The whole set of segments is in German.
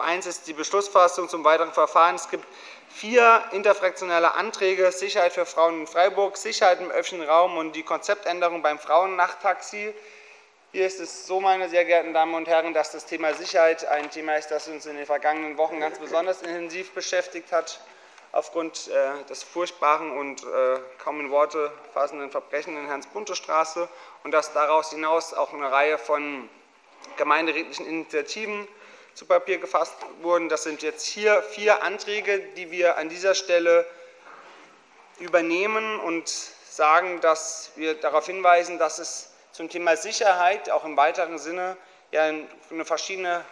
Top 1 ist die Beschlussfassung zum weiteren Verfahren. Es gibt vier interfraktionelle Anträge, Sicherheit für Frauen in Freiburg, Sicherheit im öffentlichen Raum und die Konzeptänderung beim Frauennachttaxi. Hier ist es so, meine sehr geehrten Damen und Herren, dass das Thema Sicherheit ein Thema ist, das uns in den vergangenen Wochen ganz besonders intensiv beschäftigt hat, aufgrund äh, des furchtbaren und äh, kaum in Worte fassenden Verbrechens in Hans-Bunte-Straße und dass daraus hinaus auch eine Reihe von gemeinderätlichen Initiativen zu Papier gefasst wurden. Das sind jetzt hier vier Anträge, die wir an dieser Stelle übernehmen und sagen, dass wir darauf hinweisen, dass es zum Thema Sicherheit, auch im weiteren Sinne, ja eine verschiedene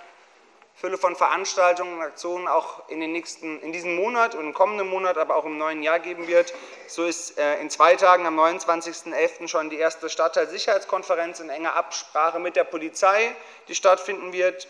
Fülle von Veranstaltungen und Aktionen auch in, den nächsten, in diesem Monat und im kommenden Monat, aber auch im neuen Jahr geben wird. So ist äh, in zwei Tagen am 29.11. schon die erste Stadtteilsicherheitskonferenz in enger Absprache mit der Polizei, die stattfinden wird.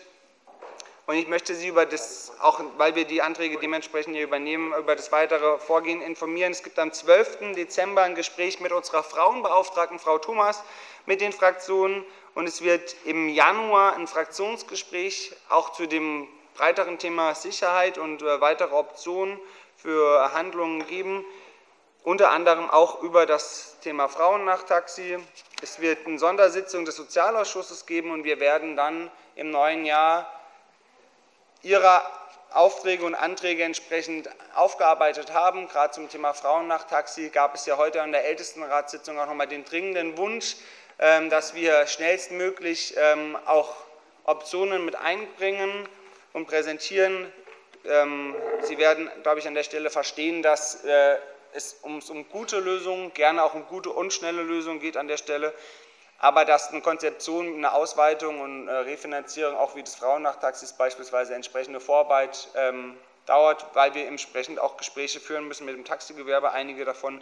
Und ich möchte Sie über das, auch weil wir die Anträge dementsprechend hier übernehmen, über das weitere Vorgehen informieren. Es gibt am 12. Dezember ein Gespräch mit unserer Frauenbeauftragten, Frau Thomas, mit den Fraktionen. Und es wird im Januar ein Fraktionsgespräch auch zu dem breiteren Thema Sicherheit und äh, weitere Optionen für Handlungen geben, unter anderem auch über das Thema Frauennachtaxi. Es wird eine Sondersitzung des Sozialausschusses geben und wir werden dann im neuen Jahr Ihre Aufträge und Anträge entsprechend aufgearbeitet haben. Gerade zum Thema Frauennachtaxi gab es ja heute an der Ältestenratssitzung auch nochmal den dringenden Wunsch, ähm, dass wir schnellstmöglich ähm, auch Optionen mit einbringen und präsentieren. Ähm, Sie werden, glaube ich, an der Stelle verstehen, dass äh, es um gute Lösungen, gerne auch um gute und schnelle Lösungen geht an der Stelle aber dass eine Konzeption, eine Ausweitung und äh, Refinanzierung, auch wie des Frauennachtaxis beispielsweise, entsprechende Vorarbeit ähm, dauert, weil wir entsprechend auch Gespräche führen müssen mit dem Taxigewerbe. Einige davon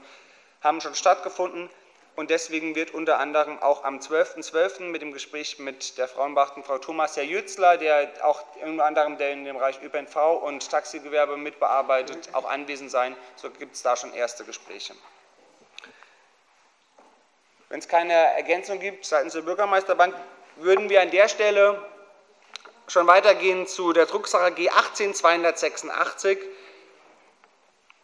haben schon stattgefunden. Und deswegen wird unter anderem auch am 12.12. .12. mit dem Gespräch mit der Frauenbeachten Frau Thomas Herr Jützler, der auch unter anderem der in dem Bereich ÖPNV und Taxigewerbe mitbearbeitet, auch anwesend sein. So gibt es da schon erste Gespräche. Wenn es keine Ergänzung gibt seitens der Bürgermeisterbank, würden wir an der Stelle schon weitergehen zu der Drucksache G 18286.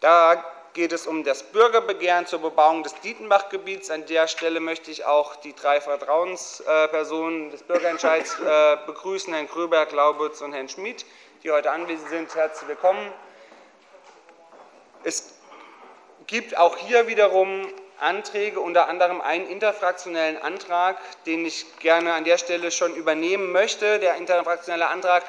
Da geht es um das Bürgerbegehren zur Bebauung des Dietenbachgebiets. An der Stelle möchte ich auch die drei Vertrauenspersonen des Bürgerentscheids äh, begrüßen, Herrn Gröberg, Laubitz und Herrn Schmid, die heute anwesend sind. Herzlich willkommen. Es gibt auch hier wiederum Anträge, unter anderem einen interfraktionellen Antrag, den ich gerne an der Stelle schon übernehmen möchte. Der interfraktionelle Antrag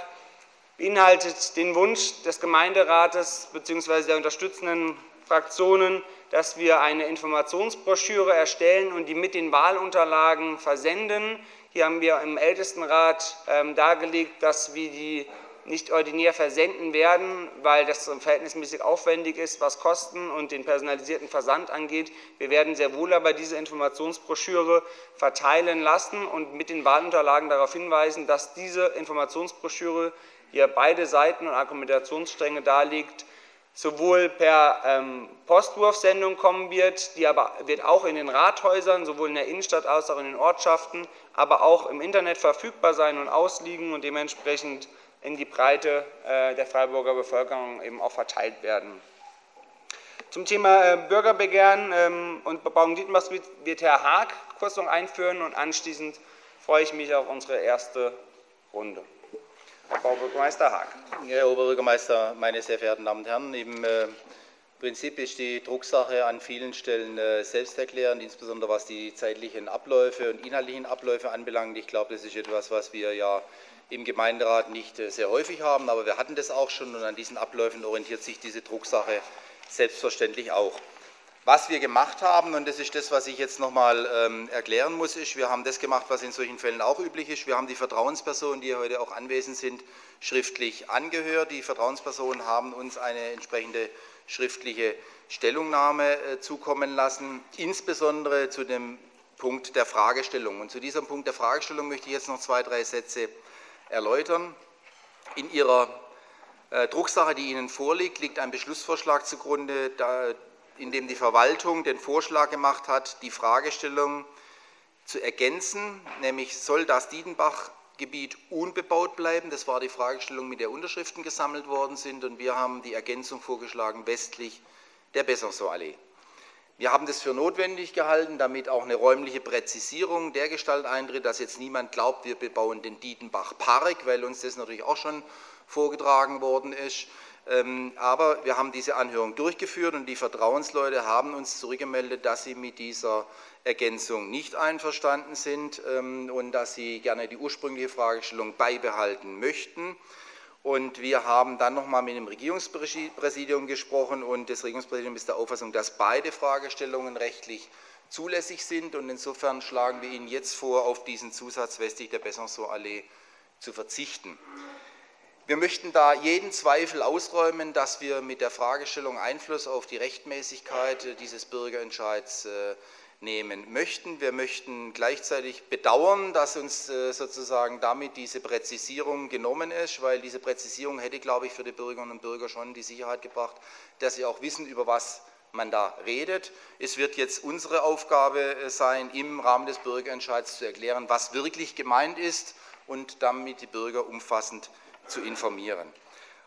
beinhaltet den Wunsch des Gemeinderates bzw. der unterstützenden Fraktionen, dass wir eine Informationsbroschüre erstellen und die mit den Wahlunterlagen versenden. Hier haben wir im Ältestenrat ähm, dargelegt, dass wir die nicht ordinär versenden werden, weil das verhältnismäßig aufwendig ist, was Kosten und den personalisierten Versand angeht. Wir werden sehr wohl aber diese Informationsbroschüre verteilen lassen und mit den Wahlunterlagen darauf hinweisen, dass diese Informationsbroschüre hier beide Seiten und Argumentationsstränge darlegt, sowohl per ähm, Postwurfsendung kommen wird, die aber wird auch in den Rathäusern, sowohl in der Innenstadt als auch in den Ortschaften, aber auch im Internet verfügbar sein und ausliegen und dementsprechend in die Breite äh, der Freiburger Bevölkerung eben auch verteilt werden. Zum Thema äh, Bürgerbegehren ähm, und Bebauung Dietmars wird Herr Haag Kurzung einführen und anschließend freue ich mich auf unsere erste Runde. Herr Oberbürgermeister Haag. Herr Oberbürgermeister, meine sehr verehrten Damen und Herren, im äh, Prinzip ist die Drucksache an vielen Stellen selbsterklärend, insbesondere was die zeitlichen Abläufe und inhaltlichen Abläufe anbelangt. Ich glaube, das ist etwas, was wir ja im Gemeinderat nicht äh, sehr häufig haben, aber wir hatten das auch schon und an diesen Abläufen orientiert sich diese Drucksache selbstverständlich auch. Was wir gemacht haben, und das ist das, was ich jetzt nochmal ähm, erklären muss, ist, wir haben das gemacht, was in solchen Fällen auch üblich ist. Wir haben die Vertrauenspersonen, die heute auch anwesend sind, schriftlich angehört. Die Vertrauenspersonen haben uns eine entsprechende schriftliche Stellungnahme äh, zukommen lassen, insbesondere zu dem Punkt der Fragestellung. Und zu diesem Punkt der Fragestellung möchte ich jetzt noch zwei, drei Sätze erläutern. In Ihrer äh, Drucksache, die Ihnen vorliegt, liegt ein Beschlussvorschlag zugrunde, in dem die Verwaltung den Vorschlag gemacht hat, die Fragestellung zu ergänzen, nämlich soll das Diedenbach Gebiet unbebaut bleiben. Das war die Fragestellung, mit der Unterschriften gesammelt worden sind. Und wir haben die Ergänzung vorgeschlagen westlich der Besançon-Allee. Wir haben das für notwendig gehalten, damit auch eine räumliche Präzisierung der Gestalt eintritt, dass jetzt niemand glaubt, wir bebauen den Dietenbach Park, weil uns das natürlich auch schon vorgetragen worden ist. Ähm, aber wir haben diese Anhörung durchgeführt und die Vertrauensleute haben uns zurückgemeldet, dass sie mit dieser Ergänzung nicht einverstanden sind ähm, und dass sie gerne die ursprüngliche Fragestellung beibehalten möchten. Und wir haben dann nochmal mit dem Regierungspräsidium gesprochen und das Regierungspräsidium ist der Auffassung, dass beide Fragestellungen rechtlich zulässig sind und insofern schlagen wir Ihnen jetzt vor, auf diesen Zusatz westlich der Besançon-Allee zu verzichten. Wir möchten da jeden Zweifel ausräumen, dass wir mit der Fragestellung Einfluss auf die Rechtmäßigkeit äh, dieses Bürgerentscheids äh, nehmen möchten. Wir möchten gleichzeitig bedauern, dass uns äh, sozusagen damit diese Präzisierung genommen ist, weil diese Präzisierung hätte, glaube ich, für die Bürgerinnen und Bürger schon die Sicherheit gebracht, dass sie auch wissen, über was man da redet. Es wird jetzt unsere Aufgabe sein, im Rahmen des Bürgerentscheids zu erklären, was wirklich gemeint ist und damit die Bürger umfassend zu informieren.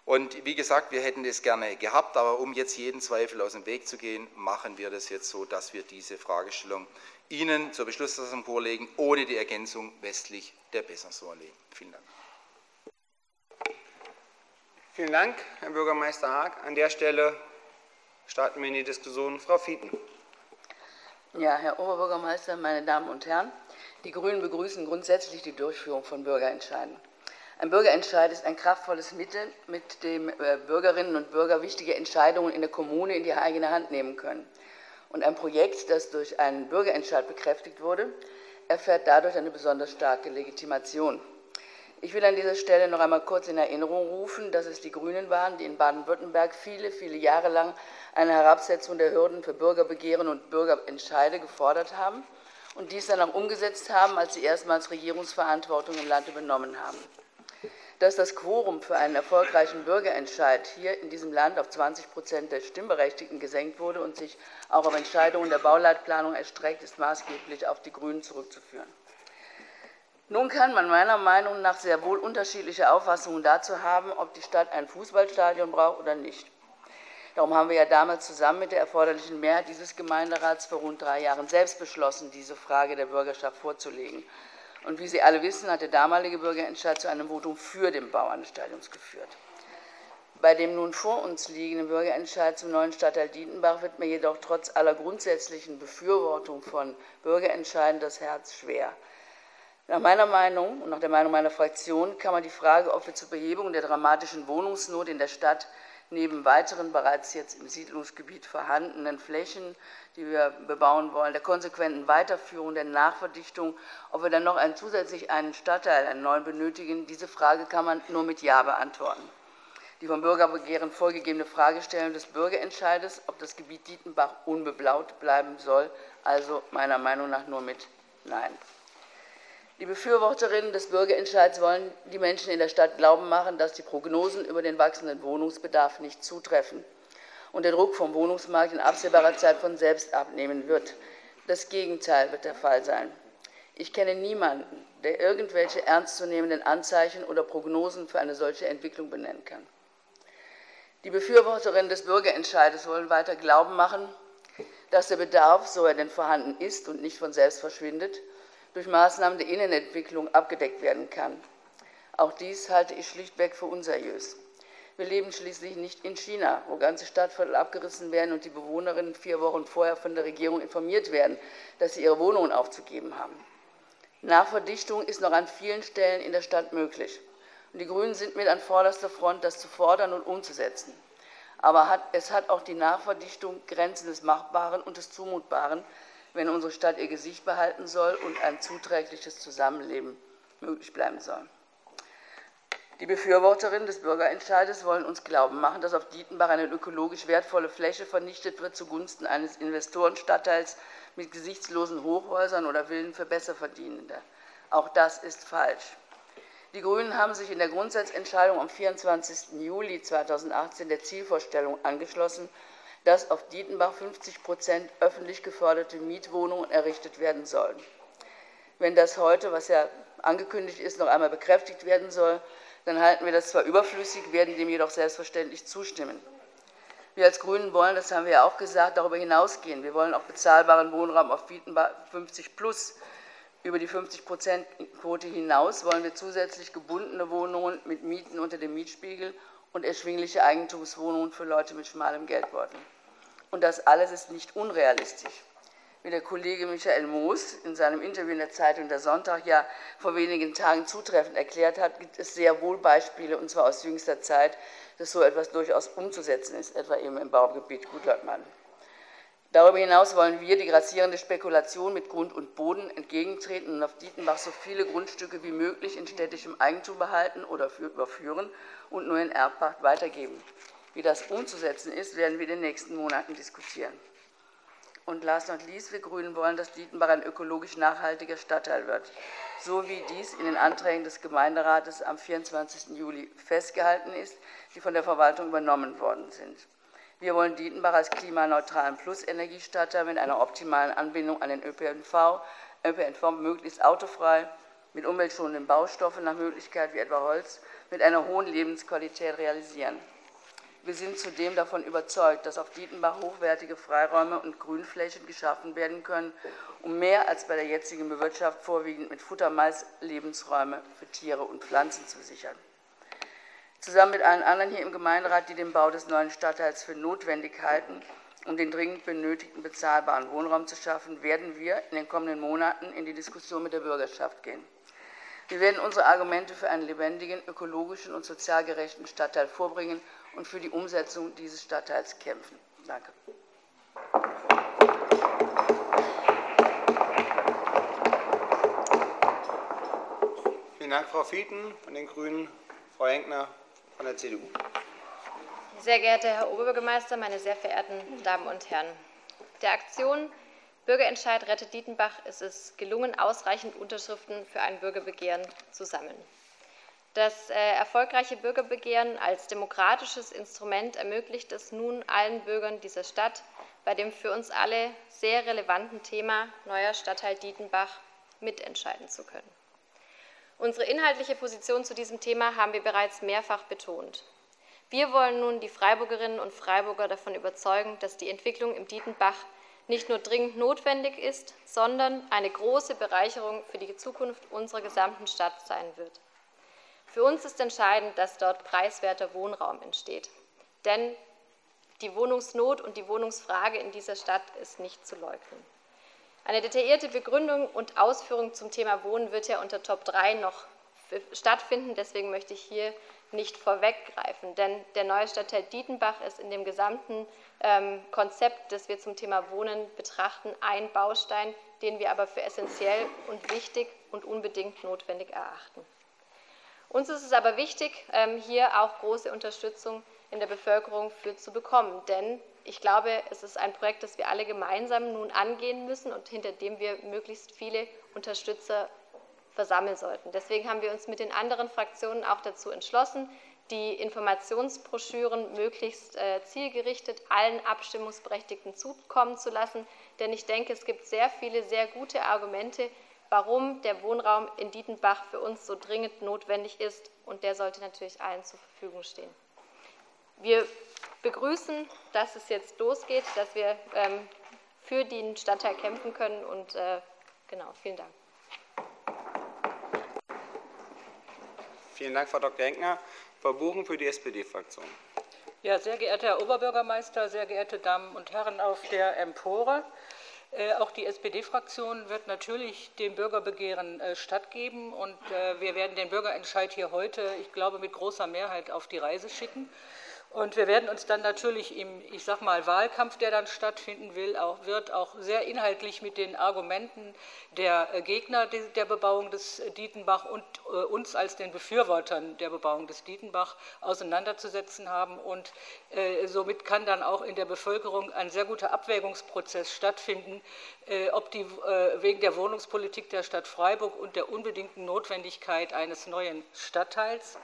Und wie gesagt, wir hätten es gerne gehabt, aber um jetzt jeden Zweifel aus dem Weg zu gehen, machen wir das jetzt so, dass wir diese Fragestellung Ihnen zur Beschlussfassung vorlegen, ohne die Ergänzung westlich der Besançon-Allee. Vielen Dank. Vielen Dank, Herr Bürgermeister Haag. An der Stelle starten wir in die Diskussion. Frau Fieten. Ja, Herr Oberbürgermeister, meine Damen und Herren, die Grünen begrüßen grundsätzlich die Durchführung von Bürgerentscheiden. Ein Bürgerentscheid ist ein kraftvolles Mittel, mit dem äh, Bürgerinnen und Bürger wichtige Entscheidungen in der Kommune in die eigene Hand nehmen können. Und ein Projekt, das durch einen Bürgerentscheid bekräftigt wurde, erfährt dadurch eine besonders starke Legitimation. Ich will an dieser Stelle noch einmal kurz in Erinnerung rufen, dass es die Grünen waren, die in Baden-Württemberg viele, viele Jahre lang eine Herabsetzung der Hürden für Bürgerbegehren und Bürgerentscheide gefordert haben und dies dann auch umgesetzt haben, als sie erstmals Regierungsverantwortung im Land übernommen haben dass das Quorum für einen erfolgreichen Bürgerentscheid hier in diesem Land auf 20 Prozent der Stimmberechtigten gesenkt wurde und sich auch auf Entscheidungen der Bauleitplanung erstreckt, ist maßgeblich auf die Grünen zurückzuführen. Nun kann man meiner Meinung nach sehr wohl unterschiedliche Auffassungen dazu haben, ob die Stadt ein Fußballstadion braucht oder nicht. Darum haben wir ja damals zusammen mit der erforderlichen Mehrheit dieses Gemeinderats vor rund drei Jahren selbst beschlossen, diese Frage der Bürgerschaft vorzulegen. Und wie Sie alle wissen, hat der damalige Bürgerentscheid zu einem Votum für den Bau eines Stadions geführt. Bei dem nun vor uns liegenden Bürgerentscheid zum neuen Stadtteil Dietenbach wird mir jedoch trotz aller grundsätzlichen Befürwortung von Bürgerentscheiden das Herz schwer. Nach meiner Meinung und nach der Meinung meiner Fraktion kann man die Frage, ob wir zur Behebung der dramatischen Wohnungsnot in der Stadt neben weiteren bereits jetzt im Siedlungsgebiet vorhandenen Flächen, die wir bebauen wollen, der konsequenten Weiterführung, der Nachverdichtung, ob wir dann noch einen, zusätzlich einen Stadtteil, einen neuen benötigen, diese Frage kann man nur mit Ja beantworten. Die vom Bürgerbegehren vorgegebene Fragestellung des Bürgerentscheides, ob das Gebiet Dietenbach unbeblaut bleiben soll, also meiner Meinung nach nur mit Nein. Die Befürworterinnen des Bürgerentscheids wollen die Menschen in der Stadt glauben machen, dass die Prognosen über den wachsenden Wohnungsbedarf nicht zutreffen und der Druck vom Wohnungsmarkt in absehbarer Zeit von selbst abnehmen wird. Das Gegenteil wird der Fall sein. Ich kenne niemanden, der irgendwelche ernstzunehmenden Anzeichen oder Prognosen für eine solche Entwicklung benennen kann. Die Befürworterinnen des Bürgerentscheides wollen weiter glauben machen, dass der Bedarf, so er denn vorhanden ist und nicht von selbst verschwindet, durch Maßnahmen der Innenentwicklung abgedeckt werden kann. Auch dies halte ich schlichtweg für unseriös. Wir leben schließlich nicht in China, wo ganze Stadtviertel abgerissen werden und die Bewohnerinnen vier Wochen vorher von der Regierung informiert werden, dass sie ihre Wohnungen aufzugeben haben. Nachverdichtung ist noch an vielen Stellen in der Stadt möglich. Und die Grünen sind mit an vorderster Front, das zu fordern und umzusetzen. Aber hat, es hat auch die Nachverdichtung Grenzen des Machbaren und des Zumutbaren, wenn unsere Stadt ihr Gesicht behalten soll und ein zuträgliches Zusammenleben möglich bleiben soll. Die Befürworterinnen des Bürgerentscheides wollen uns glauben machen, dass auf Dietenbach eine ökologisch wertvolle Fläche vernichtet wird zugunsten eines Investorenstadtteils mit gesichtslosen Hochhäusern oder Villen für Besserverdienende. Auch das ist falsch. Die Grünen haben sich in der Grundsatzentscheidung am 24. Juli 2018 der Zielvorstellung angeschlossen, dass auf Dietenbach 50 Prozent öffentlich geförderte Mietwohnungen errichtet werden sollen. Wenn das heute, was ja angekündigt ist, noch einmal bekräftigt werden soll, dann halten wir das zwar überflüssig, werden dem jedoch selbstverständlich zustimmen. Wir als Grünen wollen, das haben wir ja auch gesagt, darüber hinausgehen. Wir wollen auch bezahlbaren Wohnraum auf 50 plus. Über die 50-Prozent-Quote hinaus wollen wir zusätzlich gebundene Wohnungen mit Mieten unter dem Mietspiegel und erschwingliche Eigentumswohnungen für Leute mit schmalem Geldbeutel. Und das alles ist nicht unrealistisch. Wie der Kollege Michael Moos in seinem Interview in der Zeitung Der Sonntag ja vor wenigen Tagen zutreffend erklärt hat, gibt es sehr wohl Beispiele, und zwar aus jüngster Zeit, dass so etwas durchaus umzusetzen ist, etwa eben im Baugebiet Gutleutmann. Darüber hinaus wollen wir die grassierende Spekulation mit Grund und Boden entgegentreten und auf Dietenbach so viele Grundstücke wie möglich in städtischem Eigentum behalten oder überführen und nur in Erbpacht weitergeben. Wie das umzusetzen ist, werden wir in den nächsten Monaten diskutieren. Und last not least, wir Grünen wollen, dass Dietenbach ein ökologisch nachhaltiger Stadtteil wird, so wie dies in den Anträgen des Gemeinderates am 24. Juli festgehalten ist, die von der Verwaltung übernommen worden sind. Wir wollen Dietenbach als klimaneutralen Plus-Energiestadtteil mit einer optimalen Anbindung an den ÖPNV, ÖPNV möglichst autofrei, mit umweltschonenden Baustoffen nach Möglichkeit wie etwa Holz, mit einer hohen Lebensqualität realisieren. Wir sind zudem davon überzeugt, dass auf Dietenbach hochwertige Freiräume und Grünflächen geschaffen werden können, um mehr als bei der jetzigen Bewirtschaftung vorwiegend mit Futtermais Lebensräume für Tiere und Pflanzen zu sichern. Zusammen mit allen anderen hier im Gemeinderat, die den Bau des neuen Stadtteils für notwendig halten, um den dringend benötigten bezahlbaren Wohnraum zu schaffen, werden wir in den kommenden Monaten in die Diskussion mit der Bürgerschaft gehen. Wir werden unsere Argumente für einen lebendigen, ökologischen und sozial gerechten Stadtteil vorbringen und für die Umsetzung dieses Stadtteils kämpfen. Danke. Vielen Dank, Frau Fieten von den Grünen. Frau Henkner von der CDU. Sehr geehrter Herr Oberbürgermeister, meine sehr verehrten Damen und Herren! Der Aktion Bürgerentscheid rettet Dietenbach ist es gelungen, ausreichend Unterschriften für ein Bürgerbegehren zu sammeln. Das äh, erfolgreiche Bürgerbegehren als demokratisches Instrument ermöglicht es nun allen Bürgern dieser Stadt, bei dem für uns alle sehr relevanten Thema neuer Stadtteil Dietenbach mitentscheiden zu können. Unsere inhaltliche Position zu diesem Thema haben wir bereits mehrfach betont. Wir wollen nun die Freiburgerinnen und Freiburger davon überzeugen, dass die Entwicklung im Dietenbach nicht nur dringend notwendig ist, sondern eine große Bereicherung für die Zukunft unserer gesamten Stadt sein wird. Für uns ist entscheidend, dass dort preiswerter Wohnraum entsteht. Denn die Wohnungsnot und die Wohnungsfrage in dieser Stadt ist nicht zu leugnen. Eine detaillierte Begründung und Ausführung zum Thema Wohnen wird ja unter Top 3 noch stattfinden. Deswegen möchte ich hier nicht vorweggreifen. Denn der neue Stadtteil Dietenbach ist in dem gesamten ähm, Konzept, das wir zum Thema Wohnen betrachten, ein Baustein, den wir aber für essentiell und wichtig und unbedingt notwendig erachten. Uns ist es aber wichtig, ähm, hier auch große Unterstützung in der Bevölkerung für zu bekommen. Denn ich glaube, es ist ein Projekt, das wir alle gemeinsam nun angehen müssen und hinter dem wir möglichst viele Unterstützer versammeln sollten. Deswegen haben wir uns mit den anderen Fraktionen auch dazu entschlossen, die Informationsbroschüren möglichst äh, zielgerichtet allen Abstimmungsberechtigten zukommen zu lassen. Denn ich denke, es gibt sehr viele sehr gute Argumente, warum der Wohnraum in Dietenbach für uns so dringend notwendig ist. Und der sollte natürlich allen zur Verfügung stehen. Wir begrüßen, dass es jetzt losgeht, dass wir ähm, für den Stadtteil kämpfen können. Und äh, genau, vielen Dank. Vielen Dank, Frau Dr. Henkner. Frau Buchen für die SPD-Fraktion. Ja, sehr geehrter Herr Oberbürgermeister, sehr geehrte Damen und Herren auf der Empore. Äh, auch die SPD-Fraktion wird natürlich dem Bürgerbegehren äh, stattgeben und äh, wir werden den Bürgerentscheid hier heute, ich glaube, mit großer Mehrheit auf die Reise schicken. Und wir werden uns dann natürlich im, ich sag mal, Wahlkampf, der dann stattfinden will, auch, wird auch sehr inhaltlich mit den Argumenten der äh, Gegner der Bebauung des Dietenbach und äh, uns als den Befürwortern der Bebauung des Dietenbach auseinanderzusetzen haben. Und äh, somit kann dann auch in der Bevölkerung ein sehr guter Abwägungsprozess stattfinden, äh, ob die äh, wegen der Wohnungspolitik der Stadt Freiburg und der unbedingten Notwendigkeit eines neuen Stadtteils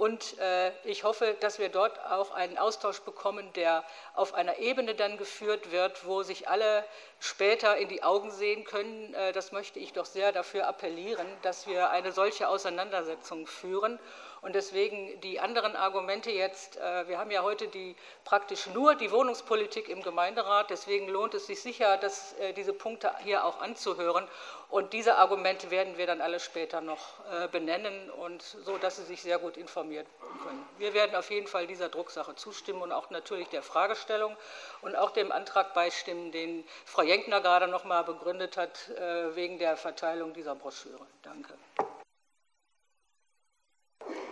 Und äh, ich hoffe, dass wir dort auch einen Austausch bekommen, der auf einer Ebene dann geführt wird, wo sich alle später in die Augen sehen können. Äh, das möchte ich doch sehr dafür appellieren, dass wir eine solche Auseinandersetzung führen. Und deswegen die anderen Argumente jetzt, äh, wir haben ja heute die, praktisch nur die Wohnungspolitik im Gemeinderat, deswegen lohnt es sich sicher, dass, äh, diese Punkte hier auch anzuhören. Und diese Argumente werden wir dann alle später noch äh, benennen, und so dass Sie sich sehr gut informieren können. Wir werden auf jeden Fall dieser Drucksache zustimmen und auch natürlich der Fragestellung und auch dem Antrag beistimmen, den Frau Jenkner gerade noch mal begründet hat, wegen der Verteilung dieser Broschüre. Danke.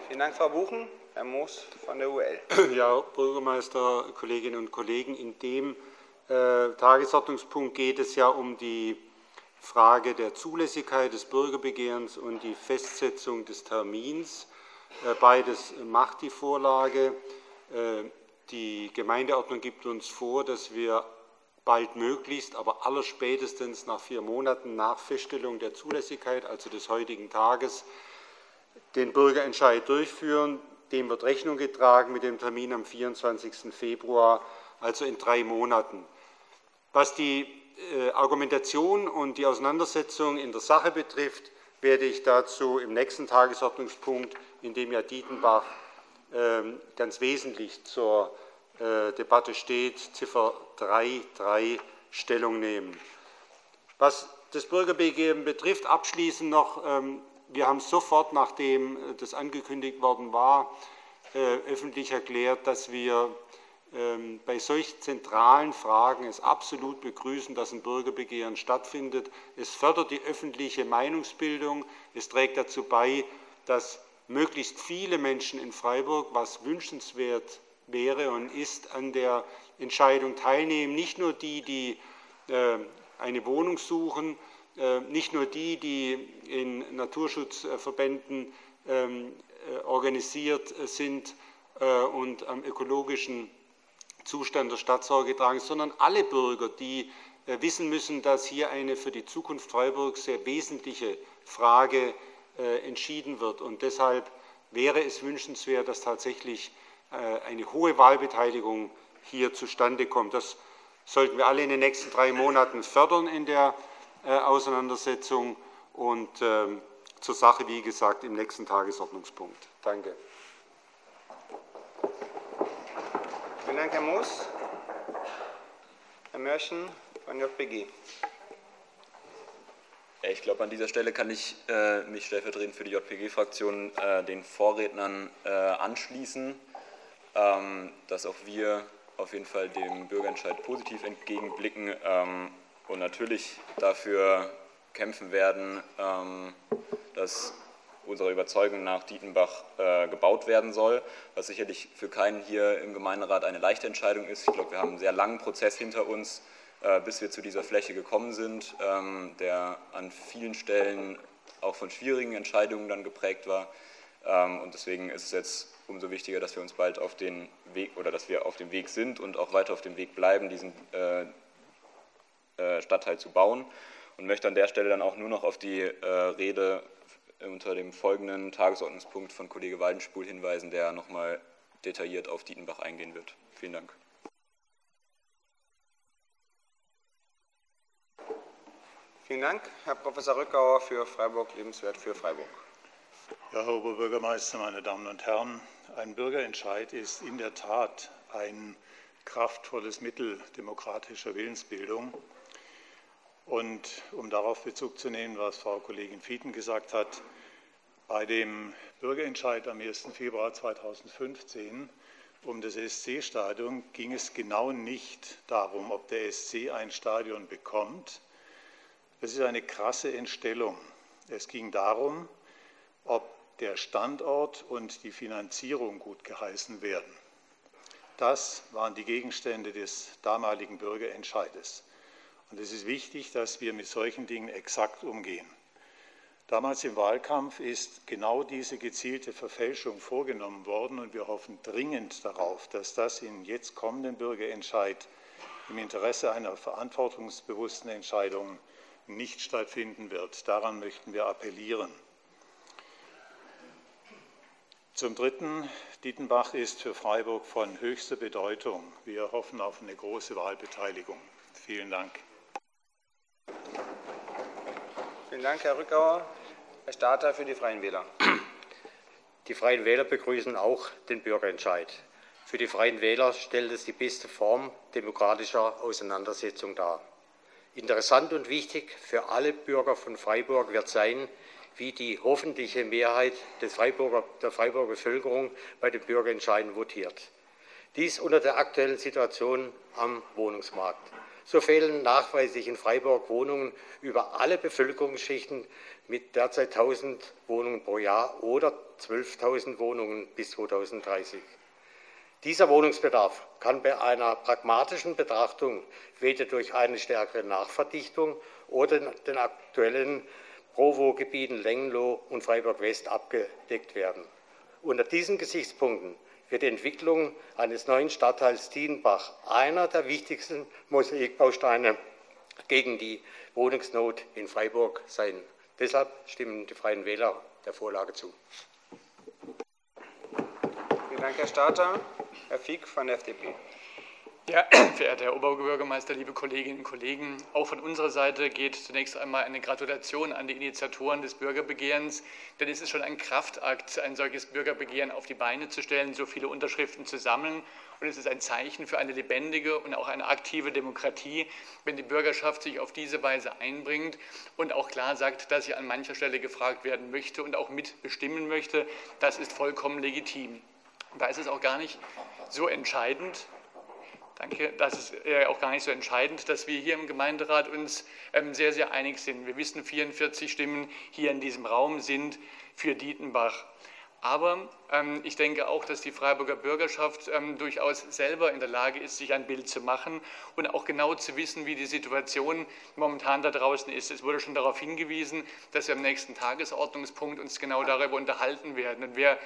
Vielen Dank, Frau Buchen. Herr Moos von der UL. Ja, Bürgermeister, Kolleginnen und Kollegen, in dem äh, Tagesordnungspunkt geht es ja um die Frage der Zulässigkeit des Bürgerbegehrens und die Festsetzung des Termins. Äh, beides macht die Vorlage. Äh, die Gemeindeordnung gibt uns vor, dass wir baldmöglichst, aber allerspätestens nach vier Monaten nach Feststellung der Zulässigkeit, also des heutigen Tages, den Bürgerentscheid durchführen. Dem wird Rechnung getragen mit dem Termin am 24. Februar, also in drei Monaten. Was die äh, Argumentation und die Auseinandersetzung in der Sache betrifft, werde ich dazu im nächsten Tagesordnungspunkt, in dem ja Dietenbach äh, ganz wesentlich zur äh, Debatte steht, Ziffer 3.3 Stellung nehmen. Was das Bürgerbegehren betrifft, abschließend noch ähm, wir haben sofort, nachdem äh, das angekündigt worden war, äh, öffentlich erklärt, dass wir ähm, bei solch zentralen Fragen es absolut begrüßen, dass ein Bürgerbegehren stattfindet. Es fördert die öffentliche Meinungsbildung. Es trägt dazu bei, dass möglichst viele Menschen in Freiburg, was wünschenswert wäre und ist, an der Entscheidung teilnehmen. Nicht nur die, die äh, eine Wohnung suchen, nicht nur die, die in Naturschutzverbänden ähm, äh, organisiert sind äh, und am ökologischen Zustand der Stadt Sorge tragen, sondern alle Bürger, die wissen müssen, dass hier eine für die Zukunft Freiburgs sehr wesentliche Frage entschieden wird. Und deshalb wäre es wünschenswert, dass tatsächlich eine hohe Wahlbeteiligung hier zustande kommt. Das sollten wir alle in den nächsten drei Monaten fördern in der äh, Auseinandersetzung und ähm, zur Sache, wie gesagt, im nächsten Tagesordnungspunkt. Danke. Vielen Dank, Herr Moos. Herr Mörchen von JPG. Ich glaube, an dieser Stelle kann ich äh, mich stellvertretend für die JPG-Fraktion äh, den Vorrednern äh, anschließen, ähm, dass auch wir auf jeden Fall dem Bürgerentscheid positiv entgegenblicken ähm, und natürlich dafür kämpfen werden, ähm, dass unserer Überzeugung nach Dietenbach äh, gebaut werden soll, was sicherlich für keinen hier im Gemeinderat eine leichte Entscheidung ist. Ich glaube, wir haben einen sehr langen Prozess hinter uns, äh, bis wir zu dieser Fläche gekommen sind, ähm, der an vielen Stellen auch von schwierigen Entscheidungen dann geprägt war. Ähm, und deswegen ist es jetzt umso wichtiger, dass wir uns bald auf den Weg oder dass wir auf dem Weg sind und auch weiter auf dem Weg bleiben, diesen äh, äh, Stadtteil zu bauen und möchte an der Stelle dann auch nur noch auf die äh, Rede unter dem folgenden Tagesordnungspunkt von Kollege Waldenspul hinweisen, der nochmal detailliert auf Dietenbach eingehen wird. Vielen Dank. Vielen Dank, Herr Professor Rückauer für Freiburg, lebenswert für Freiburg. Ja, Herr Oberbürgermeister, meine Damen und Herren, ein Bürgerentscheid ist in der Tat ein kraftvolles Mittel demokratischer Willensbildung. Und um darauf Bezug zu nehmen, was Frau Kollegin Fieten gesagt hat, bei dem Bürgerentscheid am 1. Februar 2015 um das SC-Stadion ging es genau nicht darum, ob der SC ein Stadion bekommt. Das ist eine krasse Entstellung. Es ging darum, ob der Standort und die Finanzierung gut geheißen werden. Das waren die Gegenstände des damaligen Bürgerentscheides. Und es ist wichtig, dass wir mit solchen Dingen exakt umgehen. Damals im Wahlkampf ist genau diese gezielte Verfälschung vorgenommen worden und wir hoffen dringend darauf, dass das im jetzt kommenden Bürgerentscheid im Interesse einer verantwortungsbewussten Entscheidung nicht stattfinden wird. Daran möchten wir appellieren. Zum Dritten, Dietenbach ist für Freiburg von höchster Bedeutung. Wir hoffen auf eine große Wahlbeteiligung. Vielen Dank. Vielen Dank, Herr Rückauer. Herr Starter für die Freien Wähler. Die Freien Wähler begrüßen auch den Bürgerentscheid. Für die Freien Wähler stellt es die beste Form demokratischer Auseinandersetzung dar. Interessant und wichtig für alle Bürger von Freiburg wird sein, wie die hoffentliche Mehrheit Freiburger, der Freiburger Bevölkerung bei den Bürgerentscheiden votiert. Dies unter der aktuellen Situation am Wohnungsmarkt. So fehlen nachweislich in Freiburg Wohnungen über alle Bevölkerungsschichten mit derzeit 1000 Wohnungen pro Jahr oder 12.000 Wohnungen bis 2030. Dieser Wohnungsbedarf kann bei einer pragmatischen Betrachtung weder durch eine stärkere Nachverdichtung oder den aktuellen Provo-Gebieten Lengenloh und Freiburg-West abgedeckt werden. Unter diesen Gesichtspunkten wird die Entwicklung eines neuen Stadtteils Dienbach einer der wichtigsten Mosaikbausteine gegen die Wohnungsnot in Freiburg sein. Deshalb stimmen die Freien Wähler der Vorlage zu. Vielen Dank, Herr Starter. Herr Fieck von der FDP. Ja, verehrter Herr Oberbürgermeister, liebe Kolleginnen und Kollegen, auch von unserer Seite geht zunächst einmal eine Gratulation an die Initiatoren des Bürgerbegehrens, denn es ist schon ein Kraftakt, ein solches Bürgerbegehren auf die Beine zu stellen, so viele Unterschriften zu sammeln. Und es ist ein Zeichen für eine lebendige und auch eine aktive Demokratie, wenn die Bürgerschaft sich auf diese Weise einbringt und auch klar sagt, dass sie an mancher Stelle gefragt werden möchte und auch mitbestimmen möchte. Das ist vollkommen legitim. Da ist es auch gar nicht so entscheidend, Danke. Das ist auch gar nicht so entscheidend, dass wir hier im Gemeinderat uns ähm, sehr, sehr einig sind. Wir wissen, 44 Stimmen hier in diesem Raum sind für Dietenbach. Aber ähm, ich denke auch, dass die Freiburger Bürgerschaft ähm, durchaus selber in der Lage ist, sich ein Bild zu machen und auch genau zu wissen, wie die Situation momentan da draußen ist. Es wurde schon darauf hingewiesen, dass wir am nächsten Tagesordnungspunkt uns genau darüber unterhalten werden. Und wer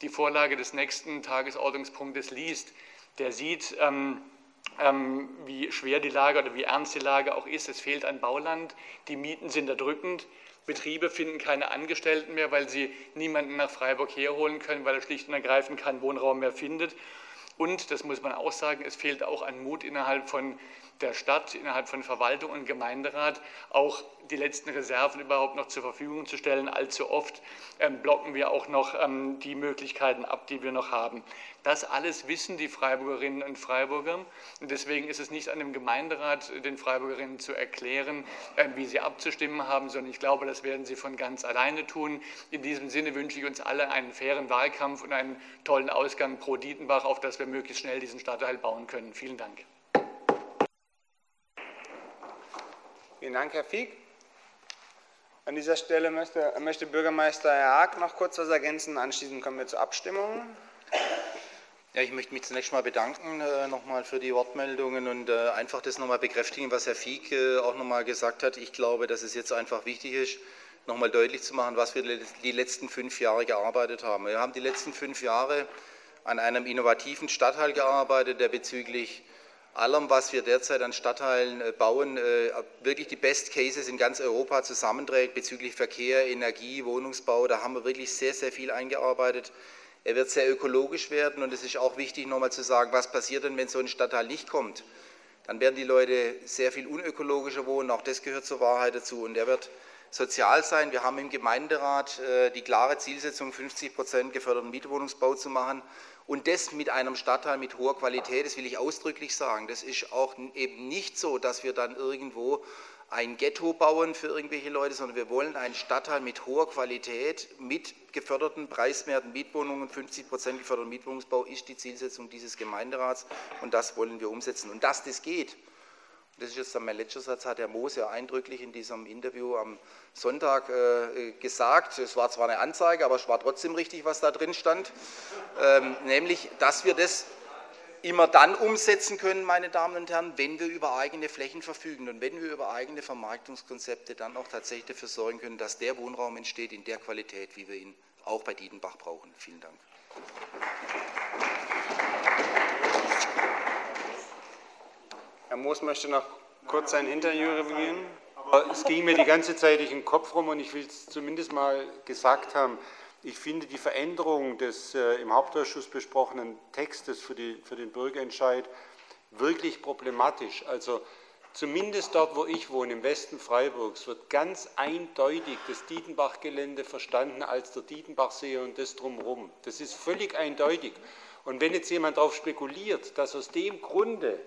die Vorlage des nächsten Tagesordnungspunktes liest, der sieht, ähm, ähm, wie schwer die Lage oder wie ernst die Lage auch ist. Es fehlt an Bauland, die Mieten sind erdrückend, Betriebe finden keine Angestellten mehr, weil sie niemanden nach Freiburg herholen können, weil er schlicht und ergreifend keinen Wohnraum mehr findet. Und, das muss man auch sagen, es fehlt auch an Mut innerhalb von der Stadt, innerhalb von Verwaltung und Gemeinderat auch die letzten Reserven überhaupt noch zur Verfügung zu stellen. Allzu oft ähm, blocken wir auch noch ähm, die Möglichkeiten ab, die wir noch haben. Das alles wissen die Freiburgerinnen und Freiburger. Und deswegen ist es nicht an dem Gemeinderat, den Freiburgerinnen zu erklären, äh, wie sie abzustimmen haben, sondern ich glaube, das werden sie von ganz alleine tun. In diesem Sinne wünsche ich uns alle einen fairen Wahlkampf und einen tollen Ausgang pro Dietenbach, auf dass wir möglichst schnell diesen Stadtteil bauen können. Vielen Dank. Vielen Dank, Herr Fieck. An dieser Stelle möchte, möchte Bürgermeister Herr Haag noch kurz was ergänzen. Anschließend kommen wir zur Abstimmung. Ja, ich möchte mich zunächst mal bedanken äh, nochmal für die Wortmeldungen und äh, einfach das nochmal bekräftigen, was Herr Fieck äh, auch nochmal gesagt hat. Ich glaube, dass es jetzt einfach wichtig ist, nochmal deutlich zu machen, was wir die letzten fünf Jahre gearbeitet haben. Wir haben die letzten fünf Jahre an einem innovativen Stadtteil gearbeitet, der bezüglich allem, was wir derzeit an Stadtteilen äh, bauen, äh, wirklich die Best Cases in ganz Europa zusammenträgt bezüglich Verkehr, Energie, Wohnungsbau. Da haben wir wirklich sehr, sehr viel eingearbeitet. Er wird sehr ökologisch werden und es ist auch wichtig, nochmal zu sagen, was passiert denn, wenn so ein Stadtteil nicht kommt. Dann werden die Leute sehr viel unökologischer wohnen, auch das gehört zur Wahrheit dazu. Und er wird sozial sein. Wir haben im Gemeinderat äh, die klare Zielsetzung, 50 Prozent geförderten Mietwohnungsbau zu machen. Und das mit einem Stadtteil mit hoher Qualität, das will ich ausdrücklich sagen. Das ist auch eben nicht so, dass wir dann irgendwo ein Ghetto bauen für irgendwelche Leute, sondern wir wollen einen Stadtteil mit hoher Qualität, mit geförderten preiswerten Mietwohnungen, 50 Prozent geförderten Mietwohnungsbau ist die Zielsetzung dieses Gemeinderats und das wollen wir umsetzen. Und dass das geht, das ist jetzt mein letzter Satz, hat Herr Moos ja eindrücklich in diesem Interview am Sonntag äh, gesagt. Es war zwar eine Anzeige, aber es war trotzdem richtig, was da drin stand. Ähm, nämlich, dass wir das immer dann umsetzen können, meine Damen und Herren, wenn wir über eigene Flächen verfügen und wenn wir über eigene Vermarktungskonzepte dann auch tatsächlich dafür sorgen können, dass der Wohnraum entsteht in der Qualität, wie wir ihn auch bei Diedenbach brauchen. Vielen Dank. Herr Moos möchte noch kurz sein Interview revidieren. Aber es ging mir die ganze Zeit den Kopf rum und ich will es zumindest mal gesagt haben. Ich finde die Veränderung des äh, im Hauptausschuss besprochenen Textes für, die, für den Bürgerentscheid wirklich problematisch. Also zumindest dort, wo ich wohne, im Westen Freiburgs, wird ganz eindeutig das Dietenbach-Gelände verstanden als der Dietenbachsee und das drumherum. Das ist völlig eindeutig. Und wenn jetzt jemand darauf spekuliert, dass aus dem Grunde,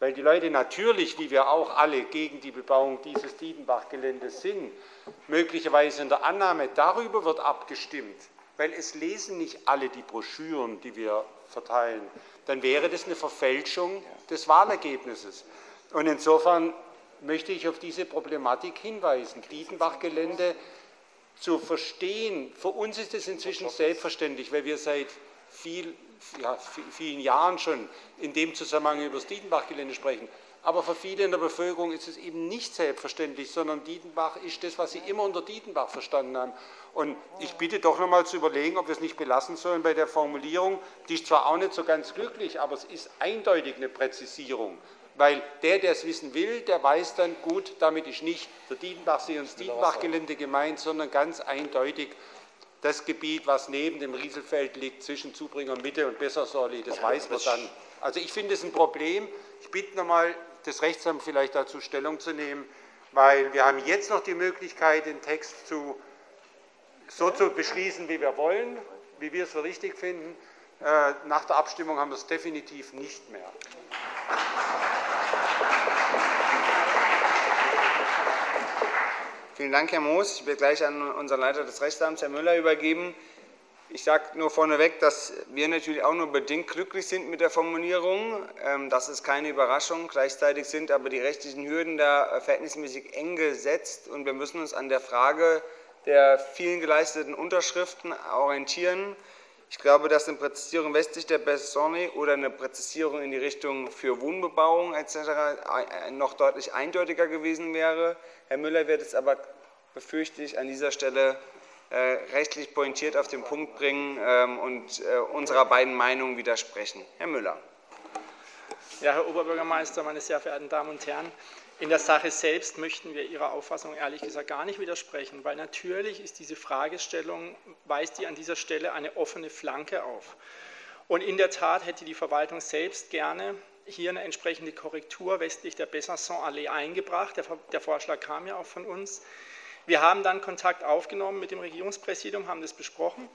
weil die Leute natürlich, wie wir auch alle, gegen die Bebauung dieses Dietenbach-Geländes sind, möglicherweise in der Annahme darüber wird abgestimmt, weil es lesen nicht alle die Broschüren, die wir verteilen, dann wäre das eine Verfälschung des Wahlergebnisses. Und insofern möchte ich auf diese Problematik hinweisen. Dietenbach-Gelände zu verstehen, für uns ist es inzwischen selbstverständlich, weil wir seit viel, ja, vielen Jahren schon in dem Zusammenhang über das Dietenbach-Gelände sprechen. Aber für viele in der Bevölkerung ist es eben nicht selbstverständlich, sondern Dietenbach ist das, was sie immer unter Dietenbach verstanden haben. Und ich bitte doch noch nochmal zu überlegen, ob wir es nicht belassen sollen bei der Formulierung. Die ist zwar auch nicht so ganz glücklich, aber es ist eindeutig eine Präzisierung. Weil der, der es wissen will, der weiß dann, gut, damit ist nicht der Dietenbachsee und das Dietenbachgelände gemeint, sondern ganz eindeutig das Gebiet, was neben dem Rieselfeld liegt, zwischen Zubringer Mitte und Bessersorli, das weiß man dann. Also ich finde es ein Problem. Ich bitte nochmal das Rechtsamt vielleicht dazu Stellung zu nehmen, weil wir haben jetzt noch die Möglichkeit, den Text zu, so zu beschließen, wie wir wollen, wie wir es für richtig finden. Äh, nach der Abstimmung haben wir es definitiv nicht mehr. Vielen Dank, Herr Moos. Ich werde gleich an unseren Leiter des Rechtsamts, Herrn Müller, übergeben. Ich sage nur vorneweg, dass wir natürlich auch nur bedingt glücklich sind mit der Formulierung. Ähm, das ist keine Überraschung. Gleichzeitig sind aber die rechtlichen Hürden da äh, verhältnismäßig eng gesetzt und wir müssen uns an der Frage der vielen geleisteten Unterschriften orientieren. Ich glaube, dass eine Präzisierung westlich der Bessonne oder eine Präzisierung in die Richtung für Wohnbebauung etc. noch deutlich eindeutiger gewesen wäre. Herr Müller wird es aber, befürchte ich, an dieser Stelle äh, rechtlich pointiert auf den Punkt bringen ähm, und äh, unserer beiden Meinungen widersprechen. Herr Müller. Ja, Herr Oberbürgermeister, meine sehr verehrten Damen und Herren, in der Sache selbst möchten wir Ihrer Auffassung ehrlich gesagt gar nicht widersprechen, weil natürlich ist diese Fragestellung, weist die an dieser Stelle eine offene Flanke auf. Und in der Tat hätte die Verwaltung selbst gerne hier eine entsprechende Korrektur westlich der Besançon-Allee eingebracht. Der, der Vorschlag kam ja auch von uns. Wir haben dann Kontakt aufgenommen mit dem Regierungspräsidium, haben das besprochen.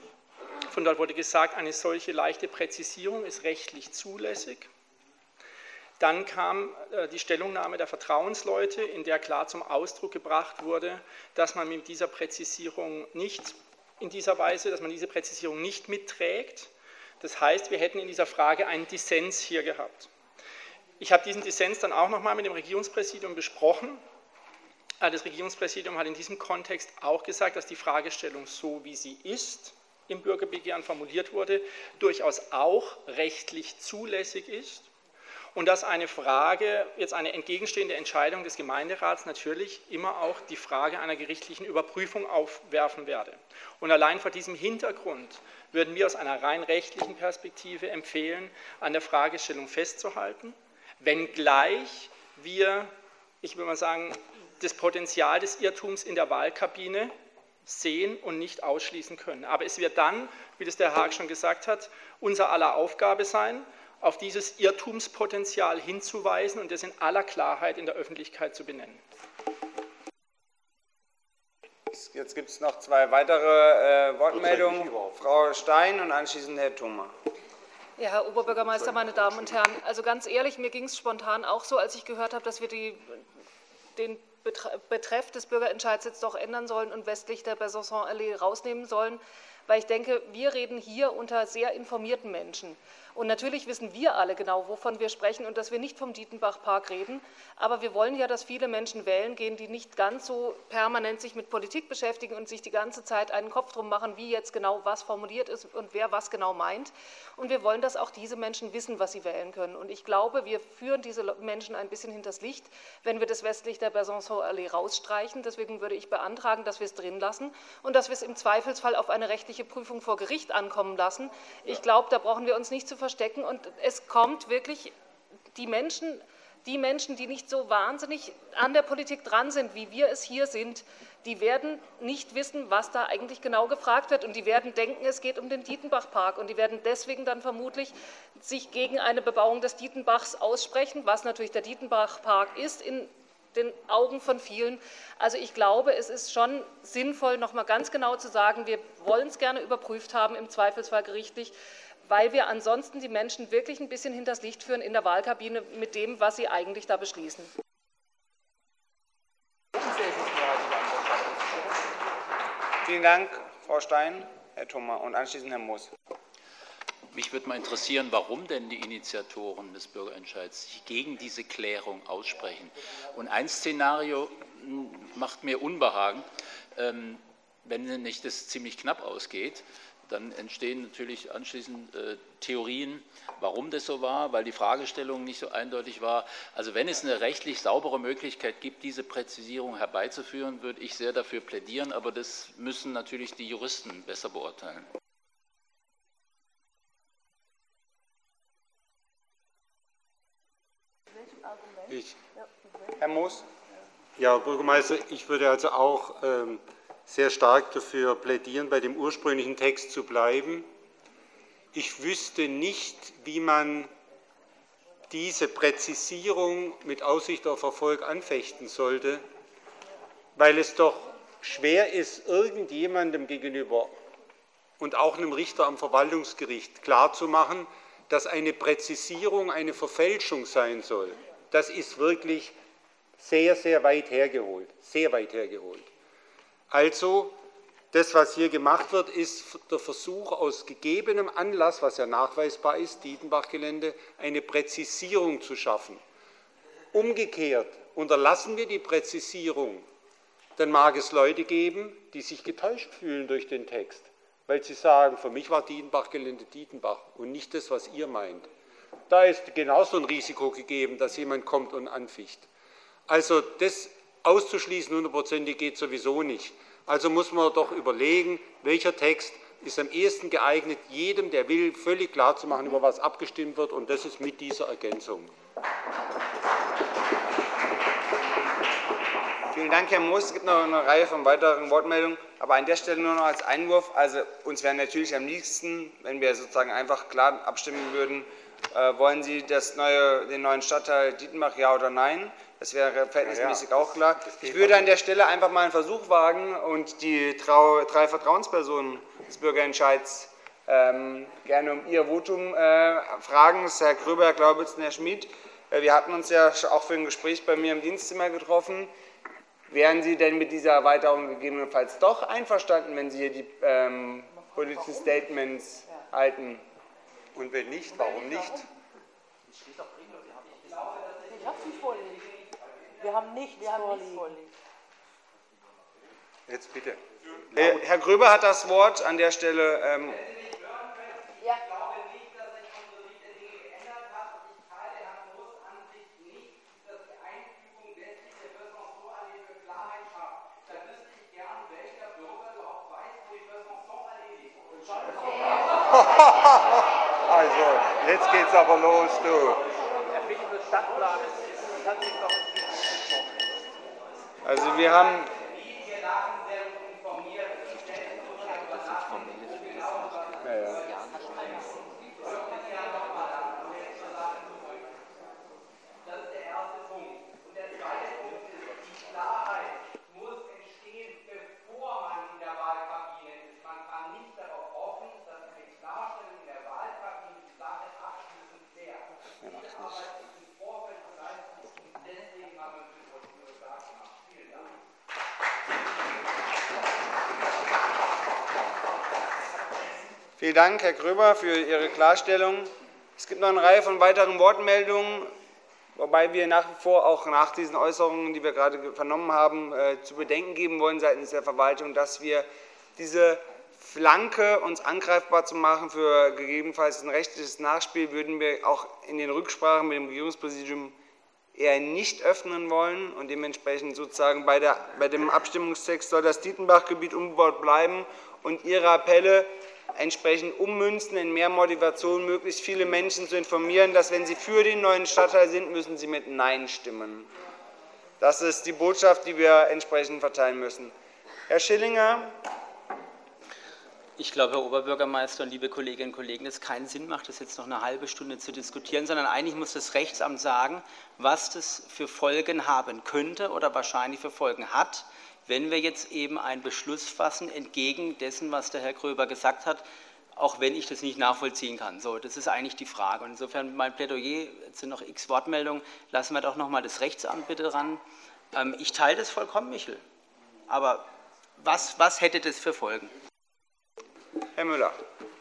Von dort wurde gesagt, eine solche leichte Präzisierung ist rechtlich zulässig. Dann kam äh, die Stellungnahme der Vertrauensleute, in der klar zum Ausdruck gebracht wurde, dass man mit dieser Präzisierung nicht in dieser Weise, dass man diese Präzisierung nicht mitträgt. Das heißt, wir hätten in dieser Frage einen Dissens hier gehabt. Ich habe diesen Dissens dann auch nochmal mit dem Regierungspräsidium besprochen äh, das Regierungspräsidium hat in diesem Kontext auch gesagt, dass die Fragestellung so, wie sie ist, im Bürgerbegehren formuliert wurde, durchaus auch rechtlich zulässig ist und dass eine Frage, jetzt eine entgegenstehende Entscheidung des Gemeinderats natürlich immer auch die Frage einer gerichtlichen Überprüfung aufwerfen werde. Und allein vor diesem Hintergrund würden wir aus einer rein rechtlichen Perspektive empfehlen, an der Fragestellung festzuhalten, wenngleich wir, ich würde mal sagen, das Potenzial des Irrtums in der Wahlkabine sehen und nicht ausschließen können. Aber es wird dann, wie das der Haag schon gesagt hat, unser aller Aufgabe sein, auf dieses Irrtumspotenzial hinzuweisen und das in aller Klarheit in der Öffentlichkeit zu benennen. Jetzt gibt es noch zwei weitere äh, Wortmeldungen. Frau Stein und anschließend Herr Thoma. Ja, Herr Oberbürgermeister, meine Damen und Herren, also ganz ehrlich, mir ging es spontan auch so, als ich gehört habe, dass wir die, den Betreff des Bürgerentscheids jetzt doch ändern sollen und westlich der Besançon-Allee rausnehmen sollen, weil ich denke, wir reden hier unter sehr informierten Menschen. Und natürlich wissen wir alle genau, wovon wir sprechen und dass wir nicht vom Dietenbach-Park reden. Aber wir wollen ja, dass viele Menschen wählen gehen, die nicht ganz so permanent sich mit Politik beschäftigen und sich die ganze Zeit einen Kopf drum machen, wie jetzt genau was formuliert ist und wer was genau meint. Und wir wollen, dass auch diese Menschen wissen, was sie wählen können. Und ich glaube, wir führen diese Menschen ein bisschen hinters Licht, wenn wir das westlich der Besançon-Allee rausstreichen. Deswegen würde ich beantragen, dass wir es drin lassen und dass wir es im Zweifelsfall auf eine rechtliche Prüfung vor Gericht ankommen lassen. Ich glaube, da brauchen wir uns nicht zu verstecken. Und es kommt wirklich, die Menschen die Menschen, die nicht so wahnsinnig an der Politik dran sind, wie wir es hier sind, die werden nicht wissen, was da eigentlich genau gefragt wird. Und die werden denken, es geht um den Dietenbach-Park. Und die werden deswegen dann vermutlich sich gegen eine Bebauung des Dietenbachs aussprechen, was natürlich der Dietenbach-Park ist in den Augen von vielen. Also ich glaube, es ist schon sinnvoll, noch mal ganz genau zu sagen, wir wollen es gerne überprüft haben, im Zweifelsfall gerichtlich, weil wir ansonsten die Menschen wirklich ein bisschen hinters Licht führen in der Wahlkabine mit dem, was sie eigentlich da beschließen. Vielen Dank, Frau Stein, Herr Thoma und anschließend Herr Moos. Mich würde mal interessieren, warum denn die Initiatoren des Bürgerentscheids sich gegen diese Klärung aussprechen. Und ein Szenario hm, macht mir Unbehagen, ähm, wenn nicht das ziemlich knapp ausgeht, dann entstehen natürlich anschließend äh, Theorien, warum das so war, weil die Fragestellung nicht so eindeutig war. Also wenn es eine rechtlich saubere Möglichkeit gibt, diese Präzisierung herbeizuführen, würde ich sehr dafür plädieren, aber das müssen natürlich die Juristen besser beurteilen. Ich. Herr Moos? Ja, Bürgermeister, ich würde also auch ähm, sehr stark dafür plädieren, bei dem ursprünglichen Text zu bleiben. Ich wüsste nicht, wie man diese Präzisierung mit Aussicht auf Erfolg anfechten sollte, weil es doch schwer ist, irgendjemandem gegenüber und auch einem Richter am Verwaltungsgericht klarzumachen, dass eine Präzisierung eine Verfälschung sein soll. Das ist wirklich sehr, sehr weit hergeholt, sehr weit hergeholt. Also, das, was hier gemacht wird, ist der Versuch, aus gegebenem Anlass, was ja nachweisbar ist, Dietenbach-Gelände, eine Präzisierung zu schaffen. Umgekehrt, unterlassen wir die Präzisierung, dann mag es Leute geben, die sich getäuscht fühlen durch den Text, weil sie sagen, für mich war Dietenbach-Gelände Dietenbach und nicht das, was ihr meint. Da ist genauso ein Risiko gegeben, dass jemand kommt und anficht. Also das auszuschließen, hundertprozentig geht sowieso nicht. Also muss man doch überlegen, welcher Text ist am ehesten geeignet, jedem, der will, völlig klar zu machen, über was abgestimmt wird. Und das ist mit dieser Ergänzung. Vielen Dank, Herr Moos. Es gibt noch eine Reihe von weiteren Wortmeldungen, aber an der Stelle nur noch als Einwurf. Also uns wäre natürlich am liebsten, wenn wir sozusagen einfach klar abstimmen würden, äh, wollen Sie das neue, den neuen Stadtteil Dietenbach, ja oder nein? Das wäre verhältnismäßig ja, ja. auch klar. Ich würde an der Stelle einfach mal einen Versuch wagen und die drei Vertrauenspersonen des Bürgerentscheids ähm, gerne um ihr Votum äh, fragen. Das ist Herr Gröber, Herr Glaubitz und Herr Schmid. Äh, wir hatten uns ja auch für ein Gespräch bei mir im Dienstzimmer getroffen. Wären Sie denn mit dieser Erweiterung gegebenenfalls doch einverstanden, wenn Sie hier die ähm, politischen Statements halten? Und wenn nicht, warum nicht? Ich habe es nicht vorliegen. Wir haben nichts Wir vorliegen. vorliegen. Jetzt bitte. Äh, Herr Gröber hat das Wort an der Stelle. Ähm, also, jetzt geht's aber los, du. Also wir haben Vielen Dank, Herr Gröber, für Ihre Klarstellung. Es gibt noch eine Reihe von weiteren Wortmeldungen, wobei wir nach wie vor auch nach diesen Äußerungen, die wir gerade vernommen haben, äh, zu bedenken geben wollen seitens der Verwaltung, dass wir diese Flanke uns angreifbar zu machen für gegebenenfalls ein rechtliches Nachspiel, würden wir auch in den Rücksprachen mit dem Regierungspräsidium eher nicht öffnen wollen und dementsprechend sozusagen bei, der, bei dem Abstimmungstext soll das Dietenbachgebiet umgebaut bleiben und Ihre Appelle entsprechend ummünzen in mehr Motivation, möglichst viele Menschen zu informieren, dass wenn sie für den neuen Stadtteil sind, müssen sie mit Nein stimmen. Das ist die Botschaft, die wir entsprechend verteilen müssen. Herr Schillinger. Ich glaube, Herr Oberbürgermeister und liebe Kolleginnen und Kollegen, dass es keinen Sinn macht, das jetzt noch eine halbe Stunde zu diskutieren, sondern eigentlich muss das Rechtsamt sagen, was das für Folgen haben könnte oder wahrscheinlich für Folgen hat, wenn wir jetzt eben einen Beschluss fassen, entgegen dessen, was der Herr Gröber gesagt hat, auch wenn ich das nicht nachvollziehen kann. So, das ist eigentlich die Frage. Und insofern mein Plädoyer, jetzt sind noch x Wortmeldungen, lassen wir doch noch mal das Rechtsamt bitte dran. Ähm, ich teile das vollkommen, Michel. Aber was, was hätte das für Folgen? Herr Müller.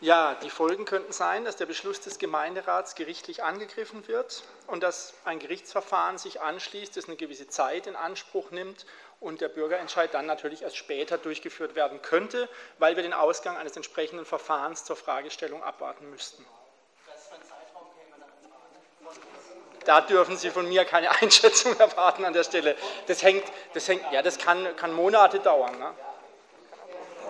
Ja, die Folgen könnten sein, dass der Beschluss des Gemeinderats gerichtlich angegriffen wird und dass ein Gerichtsverfahren sich anschließt, das eine gewisse Zeit in Anspruch nimmt und der Bürgerentscheid dann natürlich erst später durchgeführt werden könnte, weil wir den Ausgang eines entsprechenden Verfahrens zur Fragestellung abwarten müssten. Da dürfen Sie von mir keine Einschätzung erwarten an der Stelle. Das hängt, das hängt, ja, das kann, kann Monate dauern. Ne?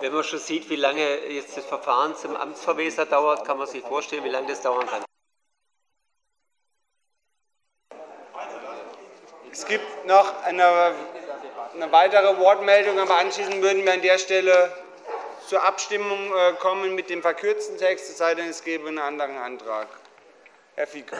Wenn man schon sieht, wie lange jetzt das Verfahren zum Amtsverweser dauert, kann man sich vorstellen, wie lange das dauern kann. Es gibt noch eine, eine weitere Wortmeldung, aber anschließend würden wir an der Stelle zur Abstimmung äh, kommen mit dem verkürzten Text, es sei denn, es gäbe einen anderen Antrag. Herr Fieke.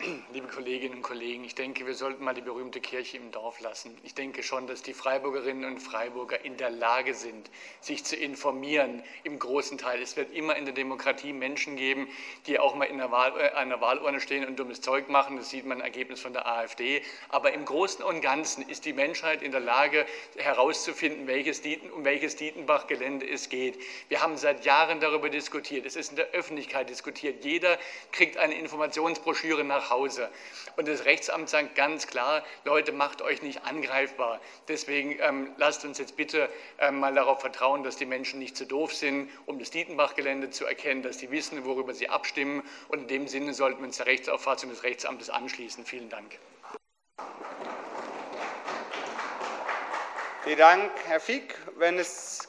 Liebe Kolleginnen und Kollegen, ich denke, wir sollten mal die berühmte Kirche im Dorf lassen. Ich denke schon, dass die Freiburgerinnen und Freiburger in der Lage sind, sich zu informieren im großen Teil. Es wird immer in der Demokratie Menschen geben, die auch mal in einer, Wahl, äh, einer Wahlurne stehen und dummes Zeug machen. Das sieht man im Ergebnis von der AfD. Aber im Großen und Ganzen ist die Menschheit in der Lage, herauszufinden, welches Dieten, um welches Dietenbach-Gelände es geht. Wir haben seit Jahren darüber diskutiert. Es ist in der Öffentlichkeit diskutiert. Jeder kriegt eine Informationsbroschüre nach Hause. Und das Rechtsamt sagt ganz klar, Leute, macht euch nicht angreifbar. Deswegen ähm, lasst uns jetzt bitte ähm, mal darauf vertrauen, dass die Menschen nicht zu doof sind, um das Dietenbach-Gelände zu erkennen, dass sie wissen, worüber sie abstimmen. Und in dem Sinne sollten wir uns der Rechtsauffassung des Rechtsamtes anschließen. Vielen Dank. Vielen Dank, Herr Fieck. Wenn es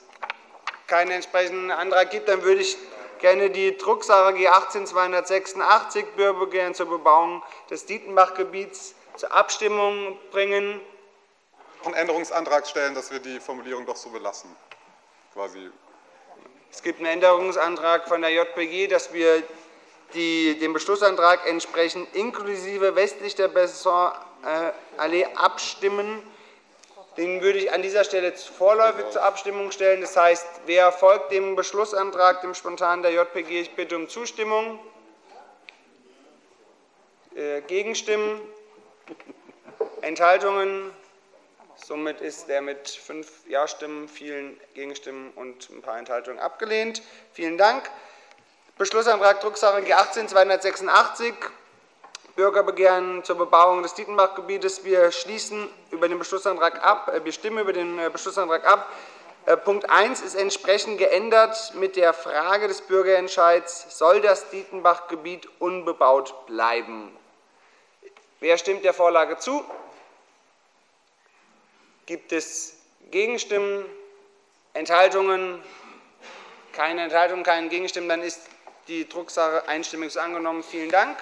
keinen entsprechenden Antrag gibt, dann würde ich gerne die Drucksache G 18286 Bürgerbegehren zur Bebauung des Dietenbachgebiets zur Abstimmung bringen. Einen Änderungsantrag stellen, dass wir die Formulierung doch so belassen. Quasi. Es gibt einen Änderungsantrag von der JPG, dass wir die, den Beschlussantrag entsprechend inklusive westlich der Besson-Allee abstimmen den würde ich an dieser Stelle vorläufig zur Abstimmung stellen. Das heißt, wer folgt dem Beschlussantrag, dem spontanen der JPG? Ich bitte um Zustimmung. Äh, Gegenstimmen? Enthaltungen? Somit ist der mit fünf Ja-Stimmen, vielen Gegenstimmen und ein paar Enthaltungen abgelehnt. Vielen Dank. Beschlussantrag Drucksache G 18 286 Bürgerbegehren zur Bebauung des Dietenbachgebietes. Wir schließen über den Beschlussantrag ab. Äh, wir stimmen über den äh, Beschlussantrag ab. Äh, Punkt 1 ist entsprechend geändert mit der Frage des Bürgerentscheids, soll das Dietenbachgebiet unbebaut bleiben? Wer stimmt der Vorlage zu? Gibt es Gegenstimmen, Enthaltungen? Keine Enthaltungen, keine Gegenstimmen, dann ist die Drucksache einstimmig angenommen. Vielen Dank.